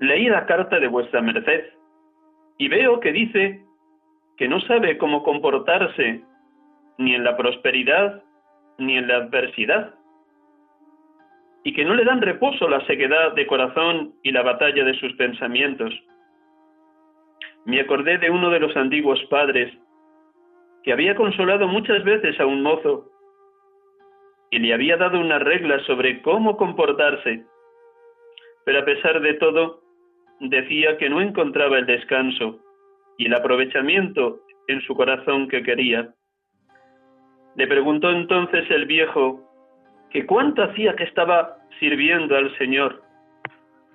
Leí la carta de vuestra merced y veo que dice que no sabe cómo comportarse ni en la prosperidad ni en la adversidad, y que no le dan reposo la sequedad de corazón y la batalla de sus pensamientos. Me acordé de uno de los antiguos padres que había consolado muchas veces a un mozo y le había dado unas reglas sobre cómo comportarse, pero a pesar de todo decía que no encontraba el descanso y el aprovechamiento en su corazón que quería. Le preguntó entonces el viejo que cuánto hacía que estaba sirviendo al Señor.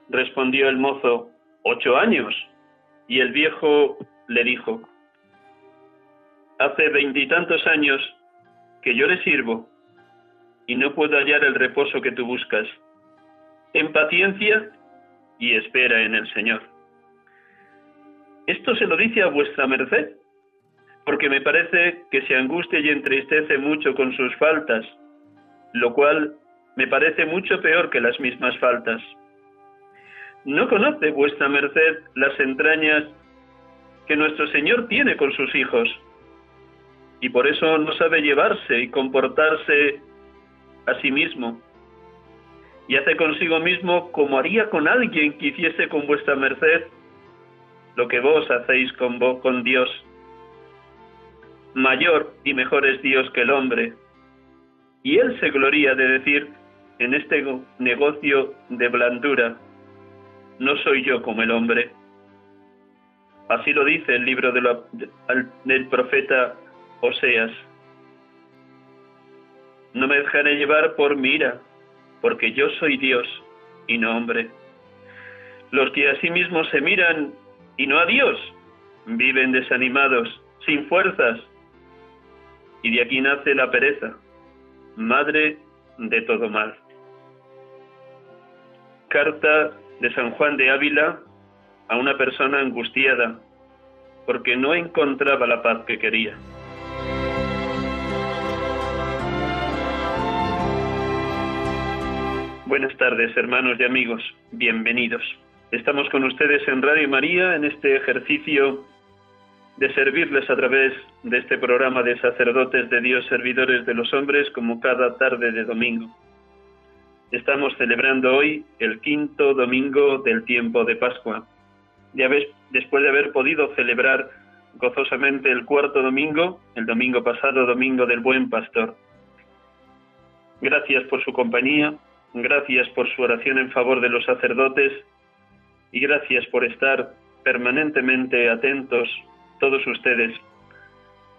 Respondió el mozo, ocho años. Y el viejo le dijo, hace veintitantos años que yo le sirvo y no puedo hallar el reposo que tú buscas. En paciencia y espera en el Señor. Esto se lo dice a vuestra merced, porque me parece que se angustia y entristece mucho con sus faltas, lo cual me parece mucho peor que las mismas faltas. ¿No conoce vuestra merced las entrañas que nuestro Señor tiene con sus hijos? Y por eso no sabe llevarse y comportarse a sí mismo. Y hace consigo mismo como haría con alguien que hiciese con vuestra merced lo que vos hacéis con, vos, con Dios. Mayor y mejor es Dios que el hombre. Y Él se gloria de decir en este negocio de blandura, no soy yo como el hombre. Así lo dice el libro del profeta Oseas. No me dejaré llevar por mi porque yo soy Dios y no hombre. Los que a sí mismos se miran y no a Dios, viven desanimados, sin fuerzas. Y de aquí nace la pereza, madre de todo mal. Carta de San Juan de Ávila a una persona angustiada porque no encontraba la paz que quería. Buenas tardes, hermanos y amigos. Bienvenidos. Estamos con ustedes en Radio María en este ejercicio de servirles a través de este programa de sacerdotes de Dios, servidores de los hombres, como cada tarde de domingo. Estamos celebrando hoy el quinto domingo del tiempo de Pascua. Ya ves, después de haber podido celebrar gozosamente el cuarto domingo, el domingo pasado, domingo del buen pastor. Gracias por su compañía, gracias por su oración en favor de los sacerdotes y gracias por estar permanentemente atentos, todos ustedes,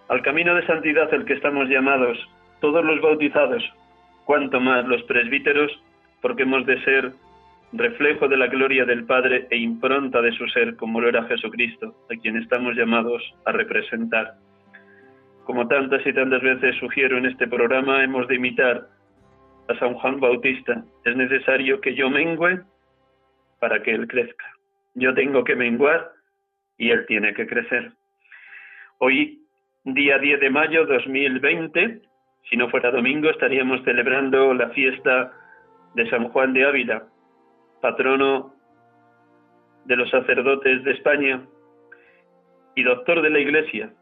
al camino de santidad al que estamos llamados, todos los bautizados, cuanto más los presbíteros, porque hemos de ser reflejo de la gloria del Padre e impronta de su ser, como lo era Jesucristo, a quien estamos llamados a representar. Como tantas y tantas veces sugiero en este programa, hemos de imitar a San Juan Bautista. Es necesario que yo mengüe para que Él crezca. Yo tengo que menguar y Él tiene que crecer. Hoy, día 10 de mayo 2020, si no fuera domingo, estaríamos celebrando la fiesta de San Juan de Ávila, patrono de los sacerdotes de España y doctor de la Iglesia,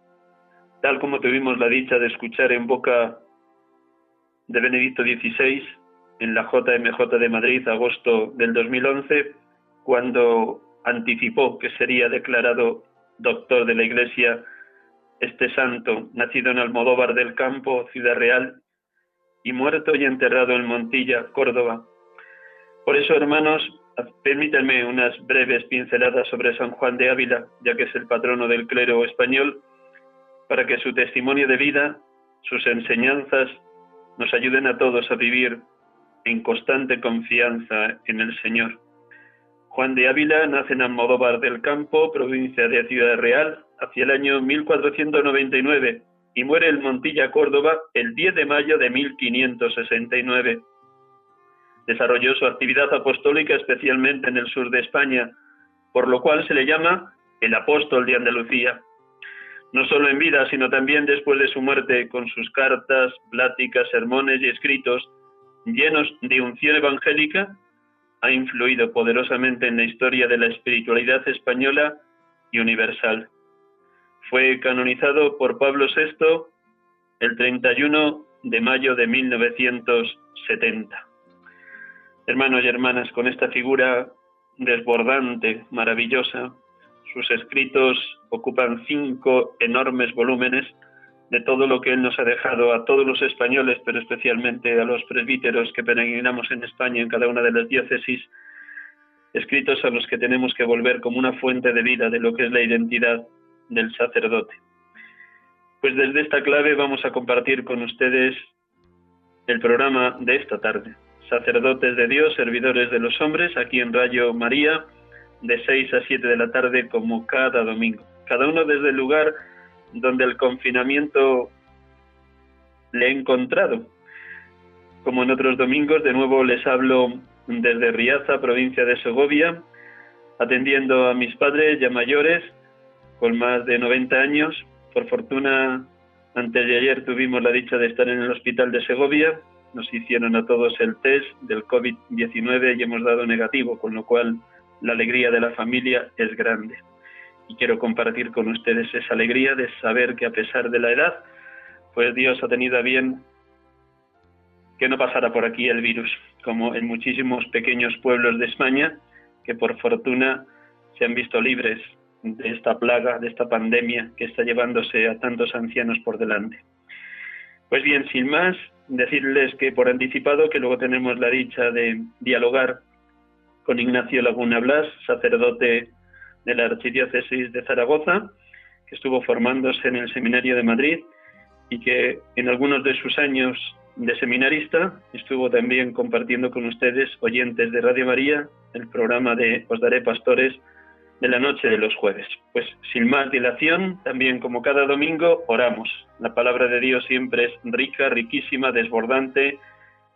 tal como tuvimos la dicha de escuchar en boca de Benedicto XVI en la JMJ de Madrid, agosto del 2011, cuando anticipó que sería declarado doctor de la Iglesia este santo, nacido en Almodóvar del Campo, Ciudad Real, y muerto y enterrado en Montilla, Córdoba. Por eso, hermanos, permítanme unas breves pinceladas sobre San Juan de Ávila, ya que es el patrono del clero español, para que su testimonio de vida, sus enseñanzas, nos ayuden a todos a vivir en constante confianza en el Señor. Juan de Ávila nace en Almodóvar del Campo, provincia de Ciudad Real, hacia el año 1499 y muere en Montilla, Córdoba, el 10 de mayo de 1569. Desarrolló su actividad apostólica especialmente en el sur de España, por lo cual se le llama el apóstol de Andalucía. No solo en vida, sino también después de su muerte, con sus cartas, pláticas, sermones y escritos llenos de unción evangélica, ha influido poderosamente en la historia de la espiritualidad española y universal. Fue canonizado por Pablo VI el 31 de mayo de 1970. Hermanos y hermanas, con esta figura desbordante, maravillosa, sus escritos ocupan cinco enormes volúmenes de todo lo que Él nos ha dejado a todos los españoles, pero especialmente a los presbíteros que peregrinamos en España en cada una de las diócesis, escritos a los que tenemos que volver como una fuente de vida de lo que es la identidad del sacerdote. Pues desde esta clave vamos a compartir con ustedes el programa de esta tarde. Sacerdotes de Dios, servidores de los hombres, aquí en Rayo María, de 6 a 7 de la tarde como cada domingo. Cada uno desde el lugar donde el confinamiento le he encontrado. Como en otros domingos, de nuevo les hablo desde Riaza, provincia de Segovia, atendiendo a mis padres ya mayores, con más de 90 años. Por fortuna, antes de ayer tuvimos la dicha de estar en el hospital de Segovia. Nos hicieron a todos el test del COVID-19 y hemos dado negativo, con lo cual la alegría de la familia es grande. Y quiero compartir con ustedes esa alegría de saber que a pesar de la edad, pues Dios ha tenido a bien que no pasara por aquí el virus, como en muchísimos pequeños pueblos de España, que por fortuna se han visto libres de esta plaga, de esta pandemia que está llevándose a tantos ancianos por delante. Pues bien, sin más, decirles que por anticipado que luego tenemos la dicha de dialogar con Ignacio Laguna Blas, sacerdote de la Archidiócesis de Zaragoza, que estuvo formándose en el Seminario de Madrid y que en algunos de sus años de seminarista estuvo también compartiendo con ustedes, oyentes de Radio María, el programa de Os Daré Pastores, de la noche de los jueves. Pues sin más dilación, también como cada domingo, oramos. La palabra de Dios siempre es rica, riquísima, desbordante,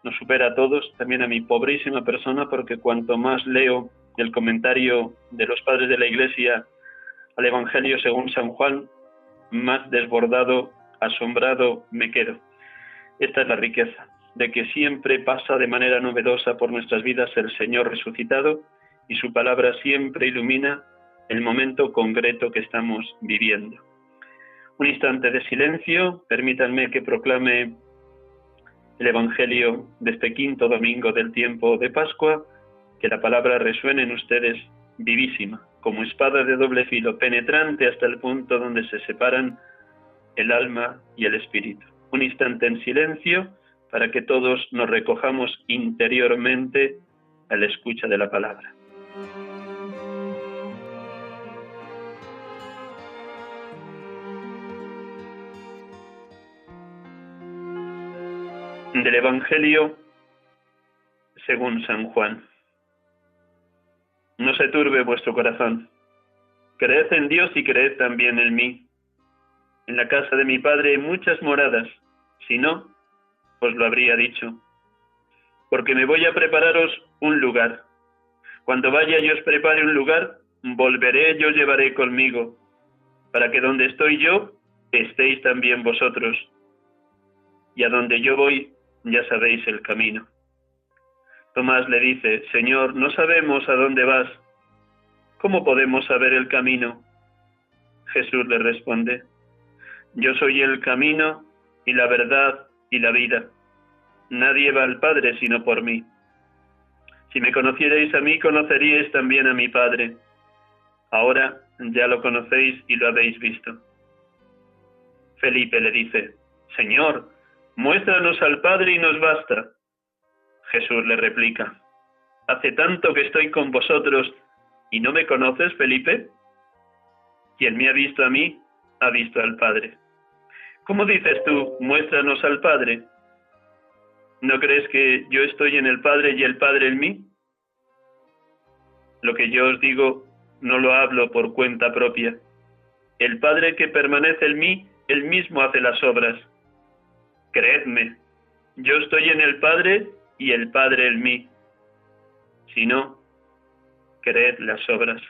nos supera a todos, también a mi pobrísima persona, porque cuanto más leo el comentario de los padres de la Iglesia al Evangelio según San Juan, más desbordado, asombrado me quedo. Esta es la riqueza, de que siempre pasa de manera novedosa por nuestras vidas el Señor resucitado y su palabra siempre ilumina el momento concreto que estamos viviendo. Un instante de silencio, permítanme que proclame el Evangelio de este quinto domingo del tiempo de Pascua, que la palabra resuene en ustedes vivísima, como espada de doble filo, penetrante hasta el punto donde se separan el alma y el espíritu. Un instante en silencio para que todos nos recojamos interiormente a la escucha de la palabra. Del Evangelio según San Juan. No se turbe vuestro corazón. Creed en Dios y creed también en mí. En la casa de mi Padre hay muchas moradas. Si no, os lo habría dicho. Porque me voy a prepararos un lugar. Cuando vaya y os prepare un lugar, volveré y os llevaré conmigo, para que donde estoy yo, estéis también vosotros. Y a donde yo voy, ya sabéis el camino. Tomás le dice, Señor, no sabemos a dónde vas. ¿Cómo podemos saber el camino? Jesús le responde, Yo soy el camino y la verdad y la vida. nadie va al Padre sino por mí. Si me conocierais a mí, conoceríais también a mi Padre. Ahora ya lo conocéis y lo habéis visto. Felipe le dice, Señor, muéstranos al Padre y nos basta. Jesús le replica, Hace tanto que estoy con vosotros y no me conoces, Felipe. Quien me ha visto a mí, ha visto al Padre. ¿Cómo dices tú, muéstranos al Padre? ¿No crees que yo estoy en el Padre y el Padre en mí? Lo que yo os digo no lo hablo por cuenta propia. El Padre que permanece en mí, él mismo hace las obras. Creedme, yo estoy en el Padre y el Padre en mí. Si no, creed las obras.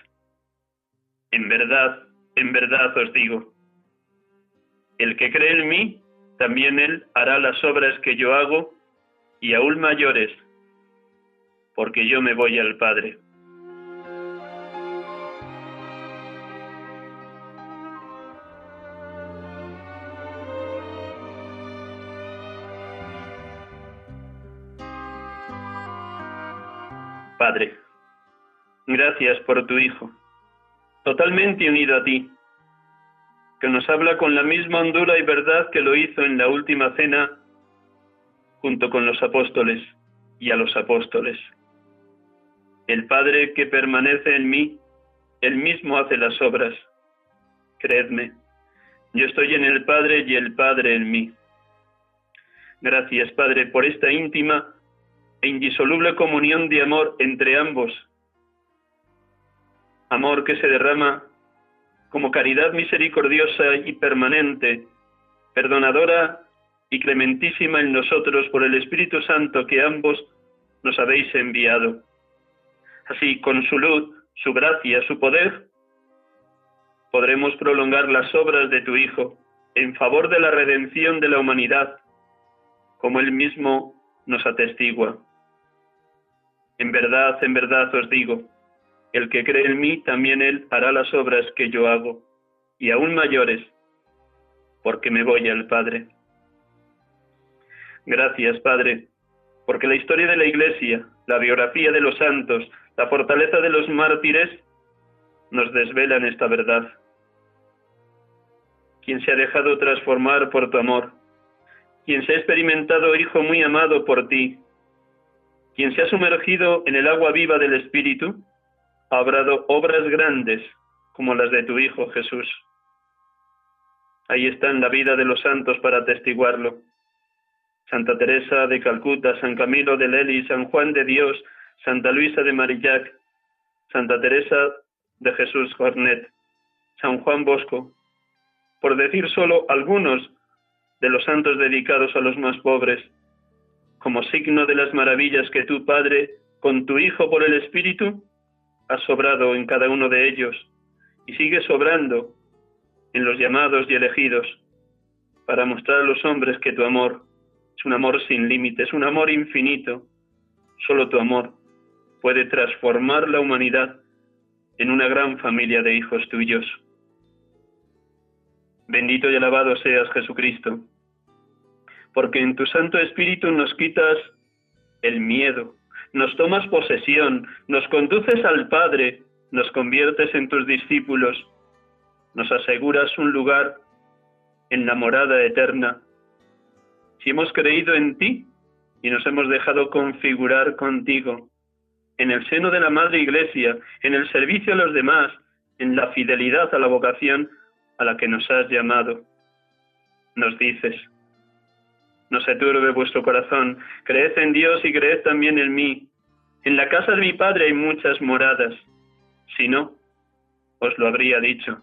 En verdad, en verdad os digo, el que cree en mí, también él hará las obras que yo hago y aún mayores, porque yo me voy al Padre. Gracias por tu Hijo, totalmente unido a ti, que nos habla con la misma hondura y verdad que lo hizo en la última cena junto con los apóstoles y a los apóstoles. El Padre que permanece en mí, él mismo hace las obras. Creedme, yo estoy en el Padre y el Padre en mí. Gracias, Padre, por esta íntima e indisoluble comunión de amor entre ambos. Amor que se derrama como caridad misericordiosa y permanente, perdonadora y clementísima en nosotros por el Espíritu Santo que ambos nos habéis enviado. Así, con su luz, su gracia, su poder, podremos prolongar las obras de tu Hijo en favor de la redención de la humanidad, como Él mismo nos atestigua. En verdad, en verdad os digo, el que cree en mí, también él hará las obras que yo hago, y aún mayores, porque me voy al Padre. Gracias, Padre, porque la historia de la Iglesia, la biografía de los santos, la fortaleza de los mártires, nos desvelan esta verdad. Quien se ha dejado transformar por tu amor, quien se ha experimentado hijo muy amado por ti, quien se ha sumergido en el agua viva del Espíritu, ha obrado obras grandes como las de tu Hijo Jesús. Ahí está en la vida de los santos para atestiguarlo. Santa Teresa de Calcuta, San Camilo de Lely, San Juan de Dios, Santa Luisa de Marillac, Santa Teresa de Jesús Jornet, San Juan Bosco, por decir solo algunos de los santos dedicados a los más pobres, como signo de las maravillas que tu Padre, con tu Hijo por el Espíritu, has sobrado en cada uno de ellos y sigues sobrando en los llamados y elegidos para mostrar a los hombres que tu amor es un amor sin límites, un amor infinito. Solo tu amor puede transformar la humanidad en una gran familia de hijos tuyos. Bendito y alabado seas Jesucristo porque en tu Santo Espíritu nos quitas el miedo, nos tomas posesión, nos conduces al Padre, nos conviertes en tus discípulos, nos aseguras un lugar en la morada eterna. Si hemos creído en ti y nos hemos dejado configurar contigo, en el seno de la Madre Iglesia, en el servicio a los demás, en la fidelidad a la vocación a la que nos has llamado, nos dices, no se turbe vuestro corazón, creed en Dios y creed también en mí. En la casa de mi Padre hay muchas moradas. Si no, os lo habría dicho,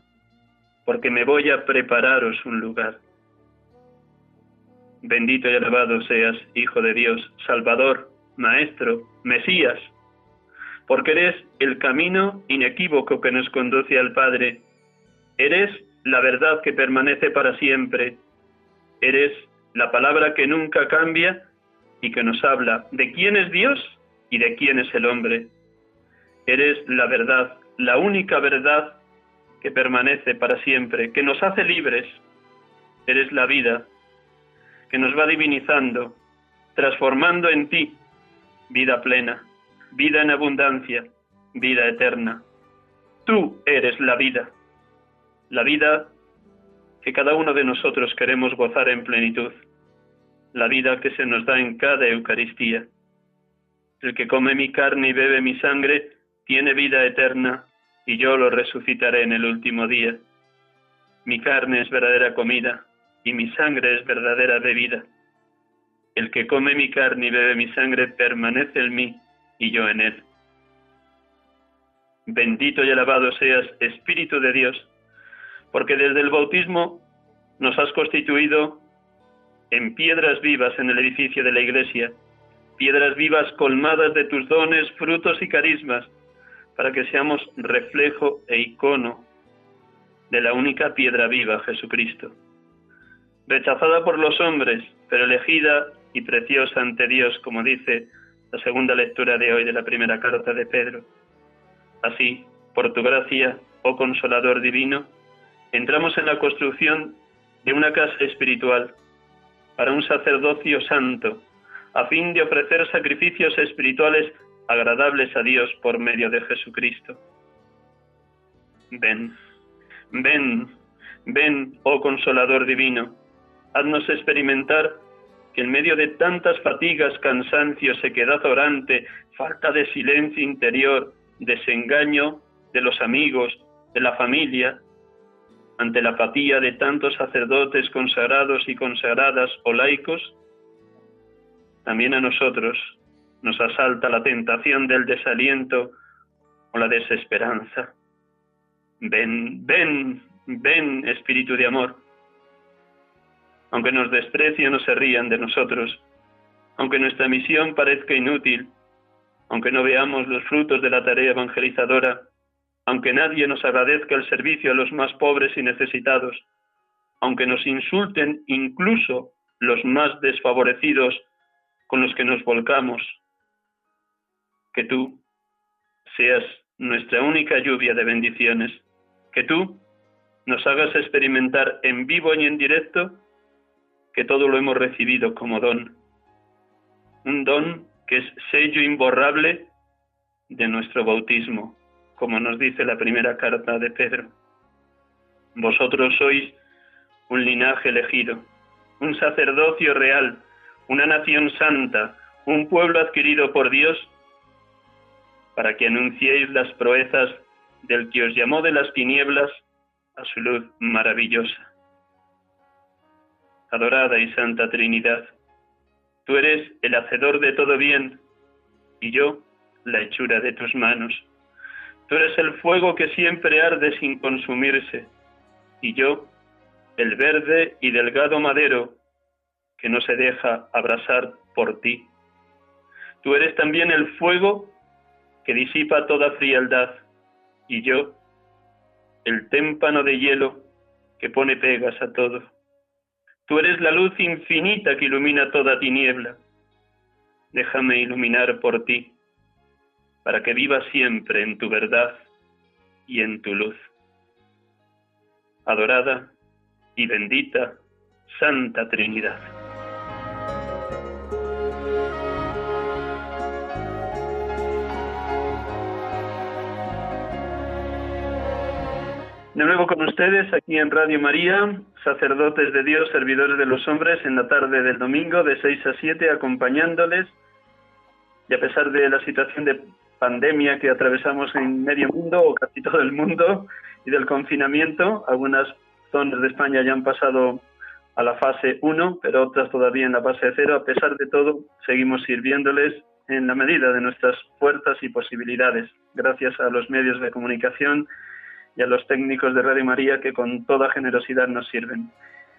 porque me voy a prepararos un lugar. Bendito y alabado seas, Hijo de Dios, Salvador, Maestro, Mesías, porque eres el camino inequívoco que nos conduce al Padre. Eres la verdad que permanece para siempre. Eres la palabra que nunca cambia y que nos habla de quién es Dios y de quién es el hombre. Eres la verdad, la única verdad que permanece para siempre, que nos hace libres. Eres la vida, que nos va divinizando, transformando en ti vida plena, vida en abundancia, vida eterna. Tú eres la vida, la vida que cada uno de nosotros queremos gozar en plenitud, la vida que se nos da en cada Eucaristía. El que come mi carne y bebe mi sangre tiene vida eterna y yo lo resucitaré en el último día. Mi carne es verdadera comida y mi sangre es verdadera bebida. El que come mi carne y bebe mi sangre permanece en mí y yo en él. Bendito y alabado seas, Espíritu de Dios, porque desde el bautismo nos has constituido en piedras vivas en el edificio de la Iglesia, piedras vivas colmadas de tus dones, frutos y carismas, para que seamos reflejo e icono de la única piedra viva, Jesucristo. Rechazada por los hombres, pero elegida y preciosa ante Dios, como dice la segunda lectura de hoy de la primera carta de Pedro. Así, por tu gracia, oh consolador divino, entramos en la construcción de una casa espiritual para un sacerdocio santo, a fin de ofrecer sacrificios espirituales agradables a Dios por medio de Jesucristo. Ven, ven, ven, oh consolador divino, haznos experimentar que en medio de tantas fatigas, cansancio, sequedad orante, falta de silencio interior, desengaño de los amigos, de la familia, ante la apatía de tantos sacerdotes consagrados y consagradas o laicos, también a nosotros nos asalta la tentación del desaliento o la desesperanza. Ven, ven, ven, Espíritu de amor. Aunque nos desprecien o se rían de nosotros, aunque nuestra misión parezca inútil, aunque no veamos los frutos de la tarea evangelizadora, aunque nadie nos agradezca el servicio a los más pobres y necesitados, aunque nos insulten incluso los más desfavorecidos con los que nos volcamos, que tú seas nuestra única lluvia de bendiciones, que tú nos hagas experimentar en vivo y en directo que todo lo hemos recibido como don, un don que es sello imborrable de nuestro bautismo, como nos dice la primera carta de Pedro. Vosotros sois un linaje elegido, un sacerdocio real, una nación santa, un pueblo adquirido por Dios, para que anunciéis las proezas del que os llamó de las tinieblas a su luz maravillosa. Adorada y Santa Trinidad, tú eres el hacedor de todo bien y yo la hechura de tus manos. Tú eres el fuego que siempre arde sin consumirse, y yo, el verde y delgado madero que no se deja abrasar por ti. Tú eres también el fuego que disipa toda frialdad, y yo, el témpano de hielo que pone pegas a todo. Tú eres la luz infinita que ilumina toda tiniebla. Déjame iluminar por ti para que viva siempre en tu verdad y en tu luz. Adorada y bendita Santa Trinidad. De nuevo con ustedes aquí en Radio María, sacerdotes de Dios, servidores de los hombres, en la tarde del domingo de 6 a 7, acompañándoles. Y a pesar de la situación de pandemia que atravesamos en medio mundo o casi todo el mundo y del confinamiento. Algunas zonas de España ya han pasado a la fase 1, pero otras todavía en la fase 0. A pesar de todo, seguimos sirviéndoles en la medida de nuestras fuerzas y posibilidades, gracias a los medios de comunicación y a los técnicos de Radio María que con toda generosidad nos sirven.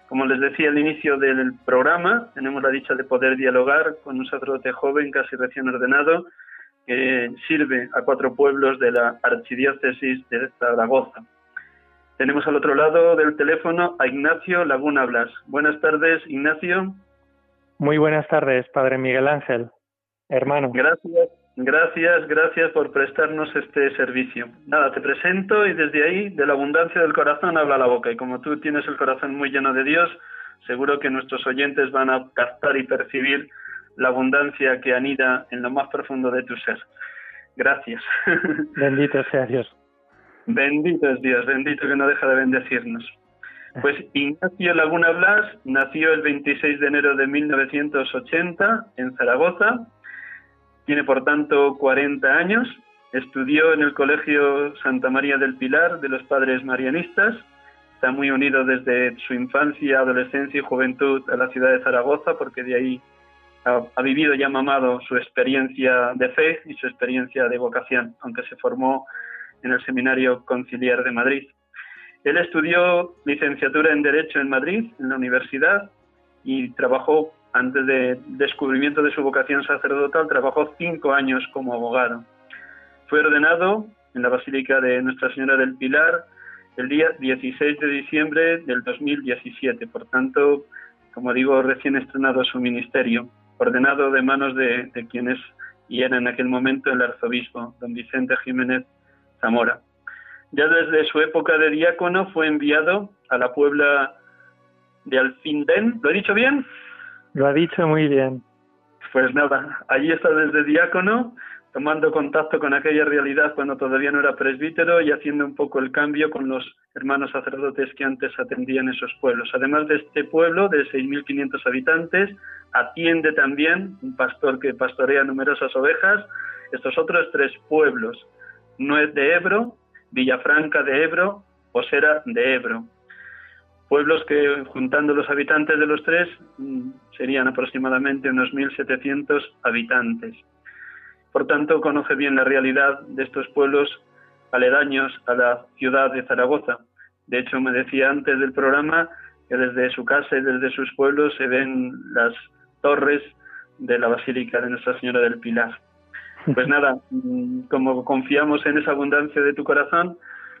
Como les decía al inicio del programa, tenemos la dicha de poder dialogar con un sacerdote joven, casi recién ordenado, que sirve a cuatro pueblos de la Archidiócesis de Zaragoza. Tenemos al otro lado del teléfono a Ignacio Laguna Blas. Buenas tardes, Ignacio. Muy buenas tardes, Padre Miguel Ángel, hermano. Gracias, gracias, gracias por prestarnos este servicio. Nada, te presento y desde ahí, de la abundancia del corazón, habla la boca. Y como tú tienes el corazón muy lleno de Dios, seguro que nuestros oyentes van a captar y percibir la abundancia que anida en lo más profundo de tu ser. Gracias. Bendito sea Dios. Bendito es Dios, bendito que no deja de bendecirnos. Pues Ignacio Laguna Blas nació el 26 de enero de 1980 en Zaragoza. Tiene por tanto 40 años. Estudió en el Colegio Santa María del Pilar de los Padres Marianistas. Está muy unido desde su infancia, adolescencia y juventud a la ciudad de Zaragoza porque de ahí ha, vivido y ha mamado su experiencia de fe y su experiencia de vocación, aunque se formó en el Seminario Conciliar de Madrid. Él estudió licenciatura en Derecho en Madrid, en la universidad, y trabajó, antes del descubrimiento de su vocación sacerdotal, trabajó cinco años como abogado. Fue ordenado en la Basílica de Nuestra Señora del Pilar el día 16 de diciembre del 2017, por tanto, como digo, recién estrenado su ministerio, ordenado de manos de, de quienes y era en aquel momento el arzobispo, don Vicente Jiménez Zamora. Ya desde su época de diácono fue enviado a la Puebla de Alfindén. ¿Lo he dicho bien? Lo ha dicho muy bien. Pues nada, allí está desde diácono, tomando contacto con aquella realidad cuando todavía no era presbítero y haciendo un poco el cambio con los hermanos sacerdotes que antes atendían esos pueblos. Además de este pueblo de 6.500 habitantes, atiende también un pastor que pastorea numerosas ovejas, estos otros tres pueblos, Nuez de Ebro, Villafranca de Ebro, Osera de Ebro. Pueblos que, juntando los habitantes de los tres, mm, serían aproximadamente unos 1.700 habitantes. Por tanto, conoce bien la realidad de estos pueblos aledaños a la ciudad de Zaragoza. De hecho, me decía antes del programa que desde su casa y desde sus pueblos se ven las torres de la Basílica de Nuestra Señora del Pilar. Pues nada, mm, como confiamos en esa abundancia de tu corazón,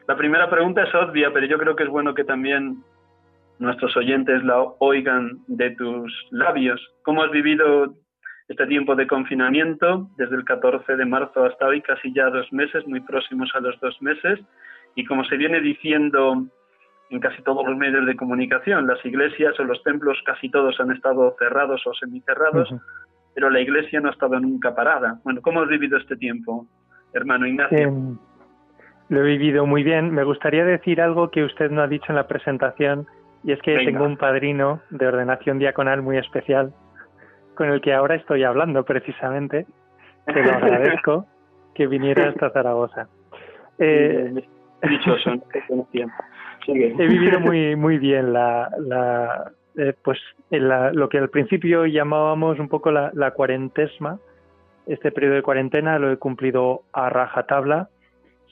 la primera pregunta es obvia, pero yo creo que es bueno que también nuestros oyentes la oigan de tus labios. ¿Cómo has vivido este tiempo de confinamiento desde el 14 de marzo hasta hoy, casi ya dos meses, muy próximos a los dos meses? Y como se viene diciendo en casi todos los medios de comunicación, las iglesias o los templos casi todos han estado cerrados o semicerrados pero la iglesia no ha estado nunca parada. Bueno, ¿cómo has vivido este tiempo, hermano Ignacio? Em, lo he vivido muy bien. Me gustaría decir algo que usted no ha dicho en la presentación, y es que tengo un padrino de ordenación diaconal muy especial, con el que ahora estoy hablando precisamente. Te lo agradezco que viniera hasta Zaragoza. Eh, Dichoso, He vivido muy, muy bien la, la, eh, pues en lo que al principio llamábamos un poco la, cuarentesma, este periodo de cuarentena lo he cumplido a rajatabla.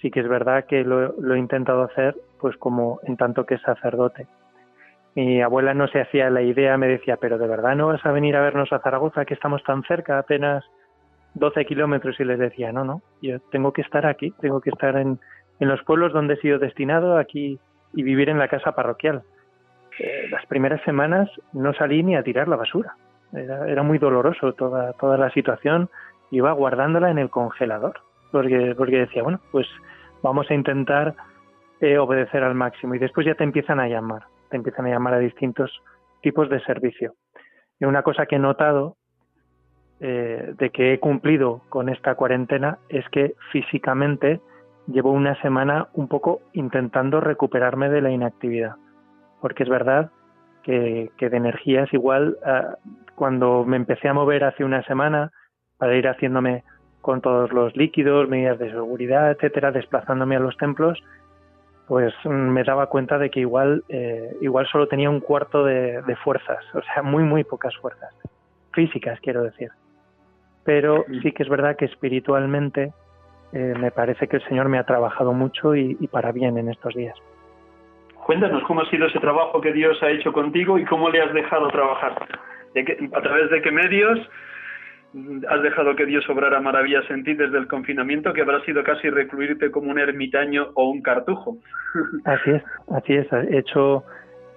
Sí que es verdad que lo, he intentado hacer pues como en tanto que sacerdote. Mi abuela no se hacía la idea, me decía, pero de verdad no vas a venir a vernos a Zaragoza, que estamos tan cerca, apenas 12 kilómetros, y les decía, no, no, yo tengo que estar aquí, tengo que estar en, en los pueblos donde he sido destinado, aquí y vivir en la casa parroquial. Eh, las primeras semanas no salí ni a tirar la basura. Era, muy doloroso toda, toda la situación. Iba guardándola en el congelador, porque, porque decía, bueno, pues vamos a intentar eh, obedecer al máximo. Y después ya te empiezan a llamar, te empiezan a llamar a distintos tipos de servicio. Y una cosa que he notado eh, de que he cumplido con esta cuarentena es que físicamente llevo una semana un poco intentando recuperarme de la inactividad porque es verdad que, de energías igual cuando me empecé a mover hace una semana para ir haciéndome con todos los líquidos, medidas de seguridad, etcétera, desplazándome a los templos, pues mm, me daba cuenta de que igual, eh, igual solo tenía un cuarto de, fuerzas, o sea, muy, muy pocas fuerzas, físicas quiero decir. Pero sí que es verdad que espiritualmente eh, me parece que el Señor me ha trabajado mucho y para bien en estos días. Cuéntanos cómo ha sido ese trabajo que Dios ha hecho contigo y cómo le has dejado trabajar. ¿A través de qué medios has dejado que Dios obrara maravillas en ti desde el confinamiento, que habrá sido casi recluirte como un ermitaño o un cartujo? Así es, así es. He hecho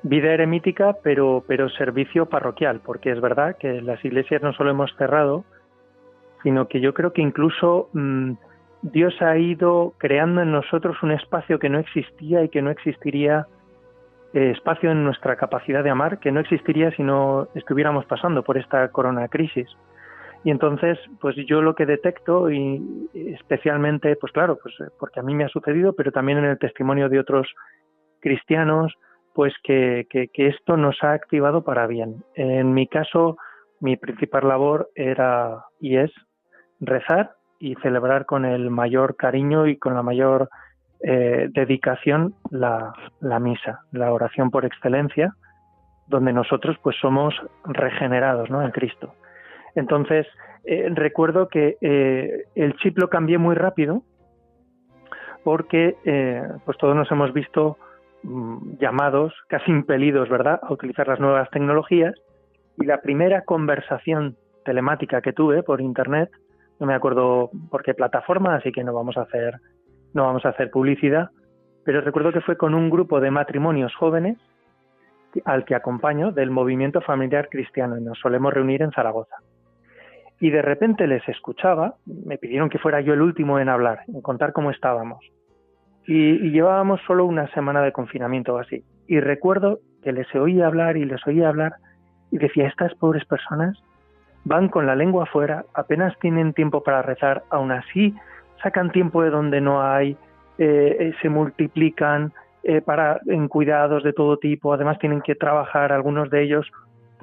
vida eremítica, pero, pero servicio parroquial, porque es verdad que las iglesias no solo hemos cerrado, sino que yo creo que incluso mm, Dios ha ido creando en nosotros un espacio que no existía y que no existiría eh, espacio en nuestra capacidad de amar que no existiría si no estuviéramos pasando por esta corona crisis. Y entonces, pues yo lo que detecto, y especialmente, pues claro, pues porque a mí me ha sucedido, pero también en el testimonio de otros cristianos, pues que, que, esto nos ha activado para bien. En mi caso, mi principal labor era y es rezar y celebrar con el mayor cariño y con la mayor eh, dedicación la, la, misa, la oración por excelencia, donde nosotros pues somos regenerados ¿no? en Cristo. Entonces, eh, recuerdo que eh, el chip lo cambié muy rápido porque pues todos nos hemos visto mm, llamados, casi impelidos, ¿verdad?, a utilizar las nuevas tecnologías y la primera conversación telemática que tuve por internet, no me acuerdo por qué plataforma, así que no vamos a hacer no vamos a hacer publicidad, pero recuerdo que fue con un grupo de matrimonios jóvenes al que acompaño del movimiento familiar cristiano y nos solemos reunir en Zaragoza. Y de repente les escuchaba, me pidieron que fuera yo el último en hablar, en contar cómo estábamos. Y, llevábamos solo una semana de confinamiento o así. Y recuerdo que les oía hablar y les oía hablar y decía, estas pobres personas van con la lengua afuera, apenas tienen tiempo para rezar, aún así sacan tiempo de donde no hay, eh, eh, se multiplican eh, para en cuidados de todo tipo, además tienen que trabajar algunos de ellos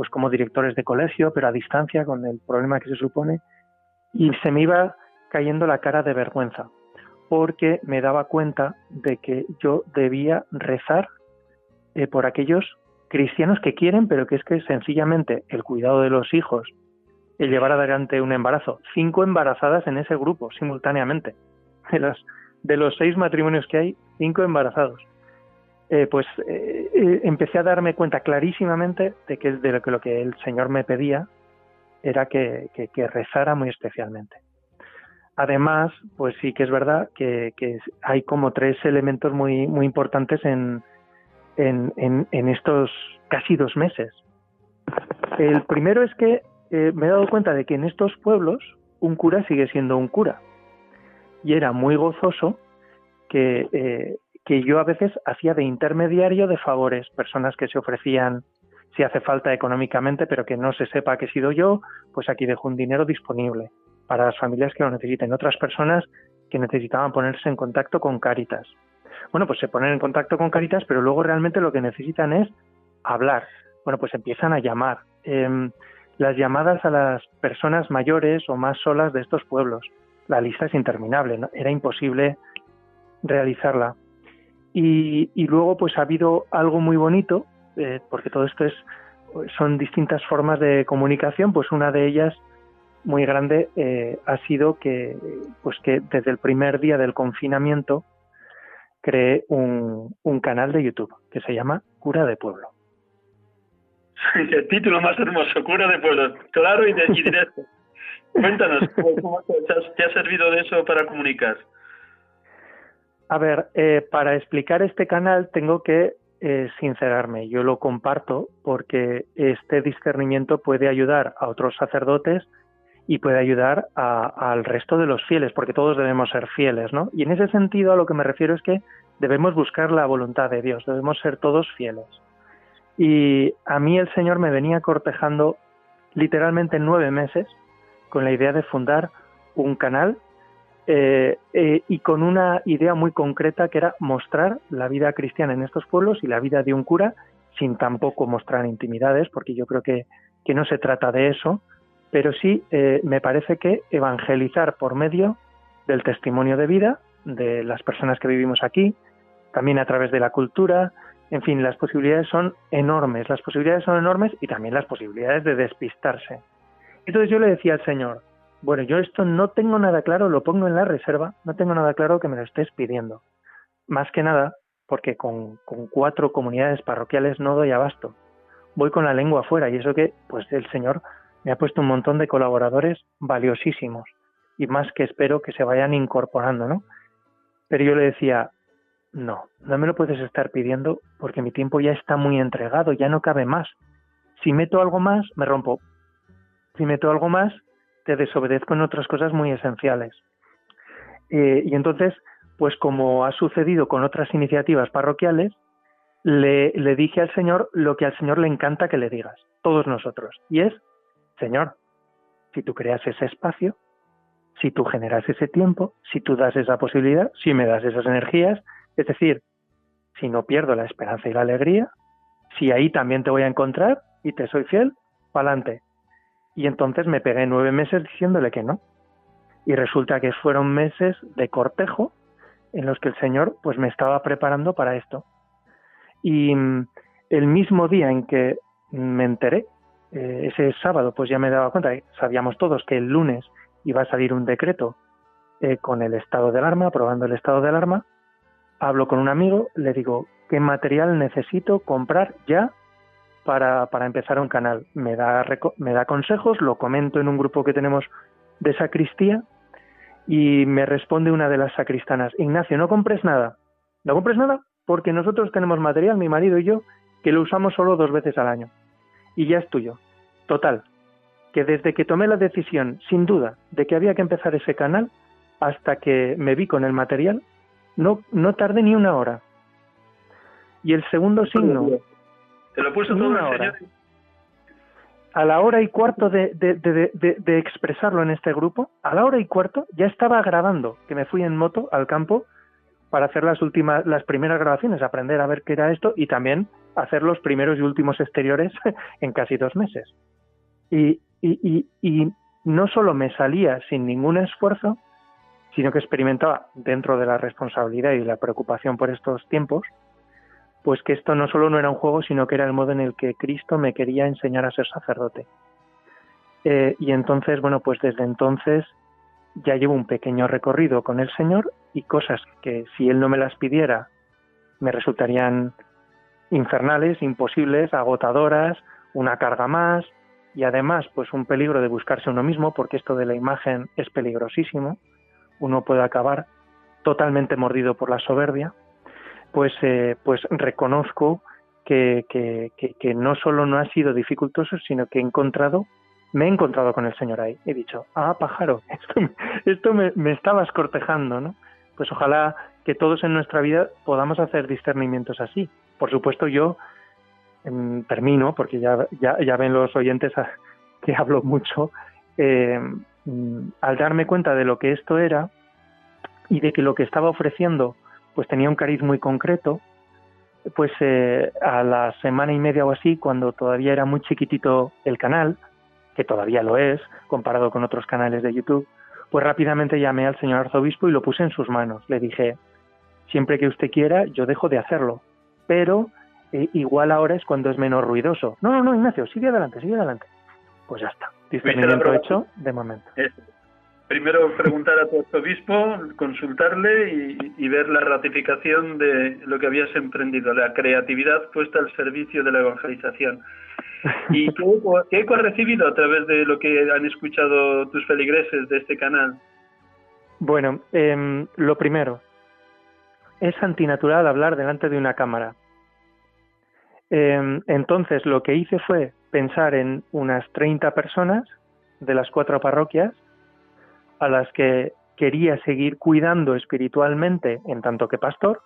pues como directores de colegio, pero a distancia con el problema que se supone, y se me iba cayendo la cara de vergüenza, porque me daba cuenta de que yo debía rezar por aquellos cristianos que quieren, pero que es que sencillamente el cuidado de los hijos, el llevar adelante un embarazo. Cinco embarazadas en ese grupo simultáneamente. De los, de los seis matrimonios que hay, cinco embarazados. Eh, pues eh, eh, empecé a darme cuenta clarísimamente de que, de lo, que el Señor me pedía era que, rezara muy especialmente. Además, pues sí que es verdad que, hay como tres elementos muy, muy importantes en, en, estos casi dos meses. El primero es que me he dado cuenta de que en estos pueblos un cura sigue siendo un cura. Y era muy gozoso que, que yo a veces hacía de intermediario de favores, personas que se ofrecían si hace falta económicamente, pero que no se sepa que he sido yo, pues aquí dejo un dinero disponible para las familias que lo necesiten. Otras personas que necesitaban ponerse en contacto con Caritas. Bueno, pues se ponen en contacto con Caritas, pero luego realmente lo que necesitan es hablar. Bueno, pues empiezan a llamar. Em, las llamadas a las personas mayores o más solas de estos pueblos. La lista es interminable, era imposible realizarla. Y, luego pues ha habido algo muy bonito, eh, porque todo esto es, son distintas formas de comunicación, pues una de ellas muy grande eh, ha sido que, pues que desde el primer día del confinamiento creé un, un canal de YouTube que se llama Cura de Pueblo. El título más hermoso, cura de pueblo, claro y, directo. Cuéntanos, ¿cómo te ha servido de eso para comunicar? A ver, eh, para explicar este canal tengo que eh, sincerarme. Yo lo comparto porque este discernimiento puede ayudar a otros sacerdotes y puede ayudar al resto de los fieles, porque todos debemos ser fieles, ¿no? Y en ese sentido a lo que me refiero es que debemos buscar la voluntad de Dios, debemos ser todos fieles. Y a mí el Señor me venía cortejando literalmente nueve meses con la idea de fundar un canal eh, eh, y con una idea muy concreta que era mostrar la vida cristiana en estos pueblos y la vida de un cura sin tampoco mostrar intimidades, porque yo creo que, que no se trata de eso, pero sí eh, me parece que evangelizar por medio del testimonio de vida de las personas que vivimos aquí, también a través de la cultura, en fin, las posibilidades son enormes, las posibilidades son enormes y también las posibilidades de despistarse. Entonces yo le decía al Señor, bueno, yo esto no tengo nada claro, lo pongo en la reserva, no tengo nada claro que me lo estés pidiendo. Más que nada porque con, cuatro comunidades parroquiales no doy abasto. Voy con la lengua afuera y eso que, pues el Señor me ha puesto un montón de colaboradores valiosísimos y más que espero que se vayan incorporando, ¿no? Pero yo le decía, no, no me lo puedes estar pidiendo porque mi tiempo ya está muy entregado, ya no cabe más. Si meto algo más, me rompo. Si meto algo más, te desobedezco en otras cosas muy esenciales. Eh, y entonces, pues como ha sucedido con otras iniciativas parroquiales, le, le dije al Señor lo que al Señor le encanta que le digas, todos nosotros. Y es, Señor, si tú creas ese espacio, si tú generas ese tiempo, si tú das esa posibilidad, si me das esas energías, es decir, si no pierdo la esperanza y la alegría, si ahí también te voy a encontrar y te soy fiel, pa'lante. Y entonces me pegué nueve meses diciéndole que no. Y resulta que fueron meses de cortejo en los que el Señor pues me estaba preparando para esto. Y mm, el mismo día en que me enteré, eh, ese sábado, pues ya me daba cuenta, sabíamos todos que el lunes iba a salir un decreto eh, con el estado de alarma, aprobando el estado de alarma, hablo con un amigo, le digo, ¿qué material necesito comprar ya para, para empezar un canal? Me da, me da consejos, lo comento en un grupo que tenemos de sacristía y me responde una de las sacristanas, Ignacio, no compres nada, no compres nada porque nosotros tenemos material, mi marido y yo, que lo usamos solo dos veces al año y ya es tuyo. Total, que desde que tomé la decisión, sin duda, de que había que empezar ese canal, hasta que me vi con el material, no, no tardé ni una hora. Y el segundo signo. Te lo puso todo una hora. A la hora y cuarto de, de, de, de, expresarlo en este grupo, a la hora y cuarto ya estaba grabando, que me fui en moto al campo para hacer las últimas, las primeras grabaciones, aprender a ver qué era esto y también hacer los primeros y últimos exteriores en casi dos meses. Y, y, y, y no solo me salía sin ningún esfuerzo, sino que experimentaba dentro de la responsabilidad y la preocupación por estos tiempos, pues que esto no solo no era un juego, sino que era el modo en el que Cristo me quería enseñar a ser sacerdote. Eh, y entonces, bueno, pues desde entonces ya llevo un pequeño recorrido con el Señor y cosas que si Él no me las pidiera me resultarían infernales, imposibles, agotadoras, una carga más y además pues un peligro de buscarse uno mismo porque esto de la imagen es peligrosísimo uno puede acabar totalmente mordido por la soberbia, pues, eh, pues reconozco que, que, que, no solo no ha sido dificultoso, sino que he encontrado, me he encontrado con el Señor ahí. He dicho, ah, pájaro, esto, esto me, me estabas cortejando, ¿no? Pues ojalá que todos en nuestra vida podamos hacer discernimientos así. Por supuesto, yo em, termino, porque ya, ya, ya, ven los oyentes que hablo mucho, Mm, al darme cuenta de lo que esto era y de que lo que estaba ofreciendo pues tenía un cariz muy concreto, pues eh, a la semana y media o así, cuando todavía era muy chiquitito el canal, que todavía lo es, comparado con otros canales de YouTube, pues rápidamente llamé al señor arzobispo y lo puse en sus manos. Le dije, siempre que usted quiera, yo dejo de hacerlo, pero eh, igual ahora es cuando es menos ruidoso. No, no, no, Ignacio, sigue adelante, sigue adelante. Pues ya está discernimiento hecho de momento. Primero preguntar a tu obispo, consultarle y, ver la ratificación de lo que habías emprendido, la creatividad puesta al servicio de la evangelización. ¿Y qué, eco has recibido a través de lo que han escuchado tus feligreses de este canal? Bueno, em, lo primero, es antinatural hablar delante de una cámara. Em, entonces, lo que hice fue pensar en unas 30 personas de las cuatro parroquias a las que quería seguir cuidando espiritualmente en tanto que pastor,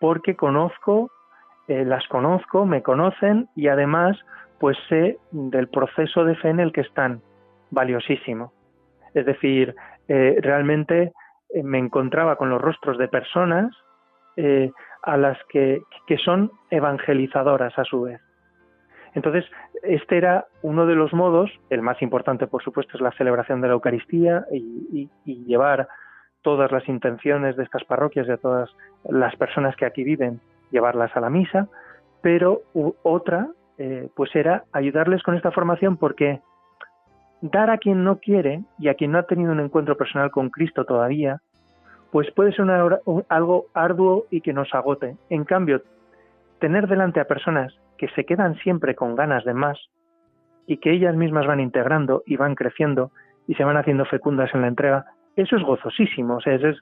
porque conozco, eh, las conozco, me conocen y además pues sé del proceso de fe en el que están, valiosísimo. Es decir, eh, realmente eh, me encontraba con los rostros de personas a las que, que son evangelizadoras a su vez. Entonces, este era uno de los modos, el más importante por supuesto es la celebración de la Eucaristía y, llevar todas las intenciones de estas parroquias y a todas las personas que aquí viven, llevarlas a la misa, pero otra eh, pues era ayudarles con esta formación porque dar a quien no quiere y a quien no ha tenido un encuentro personal con Cristo todavía, pues puede ser algo arduo y que nos agote. En cambio, tener delante a personas que se quedan siempre con ganas de más y que ellas mismas van integrando y van creciendo y se van haciendo fecundas en la entrega, eso es gozosísimo. O sea, es,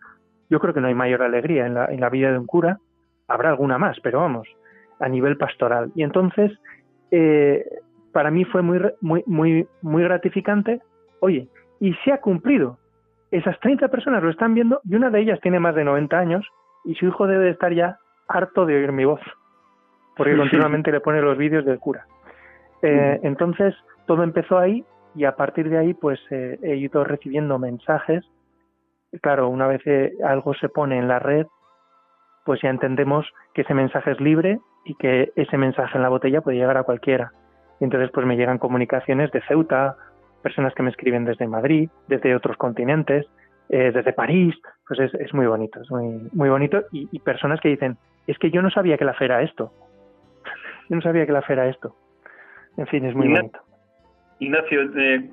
yo creo que no hay mayor alegría en la, en la vida de un cura, habrá alguna más, pero vamos, a nivel pastoral. Y entonces, eh, para mí fue muy, muy, muy, muy gratificante, oye, y se ha cumplido. Esas 30 personas lo están viendo y una de ellas tiene más de 90 años y su hijo debe estar ya harto de oír mi voz porque continuamente le pone los vídeos del cura. Eh, entonces, todo empezó ahí y a partir de ahí pues eh, he ido recibiendo mensajes. Claro, una vez algo se pone en la red, pues ya entendemos que ese mensaje es libre y que ese mensaje en la botella puede llegar a cualquiera. Y entonces pues me llegan comunicaciones de Ceuta, personas que me escriben desde Madrid, desde otros continentes, eh, desde París, pues es, es, muy bonito, es muy, muy bonito. Y, personas que dicen, es que yo no sabía que la fe era esto. Yo no sabía que la fe era esto. En fin, es muy bonito. Ignacio, de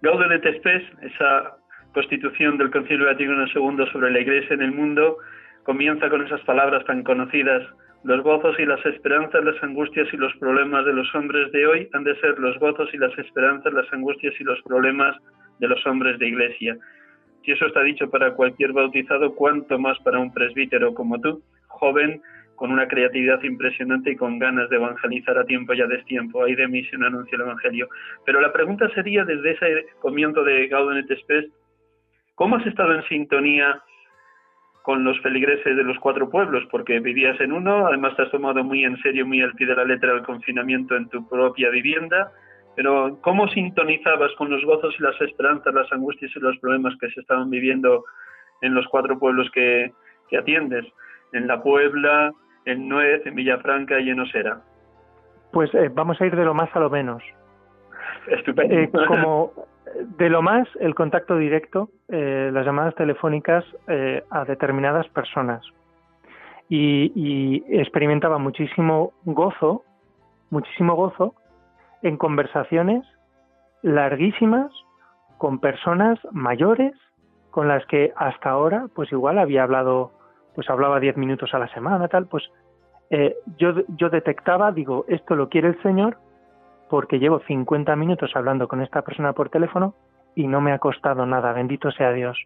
Gaude de Tespes, esa constitución del Concilio Vaticano II sobre la Iglesia en el mundo, comienza con esas palabras tan conocidas los gozos y las esperanzas, las angustias y los problemas de los hombres de hoy han de ser los gozos y las esperanzas, las angustias y los problemas de los hombres de iglesia. Si eso está dicho para cualquier bautizado, cuánto más para un presbítero como tú, joven, con una creatividad impresionante y con ganas de evangelizar a tiempo y a destiempo. Ahí de misión anuncia el Evangelio. Pero la pregunta sería, desde ese comienzo de Gaudium et Spes, ¿cómo has estado en sintonía con los feligreses de los cuatro pueblos, porque vivías en uno, además te has tomado muy en serio, muy al pie de la letra el confinamiento en tu propia vivienda, pero ¿cómo sintonizabas con los gozos y las esperanzas, las angustias y los problemas que se estaban viviendo en los cuatro pueblos que, atiendes? En La Puebla, en Nuez, en Villafranca y en Osera. Pues eh, vamos a ir de lo más a lo menos. Estupendo. Eh, como de lo más, el contacto directo, eh, las llamadas telefónicas a determinadas personas. Y, experimentaba muchísimo gozo, muchísimo gozo en conversaciones larguísimas con personas mayores con las que hasta ahora, pues igual había hablado, pues hablaba diez minutos a la semana, tal, pues eh, yo, yo detectaba, digo, esto lo quiere el Señor porque llevo 50 minutos hablando con esta persona por teléfono y no me ha costado nada, bendito sea Dios.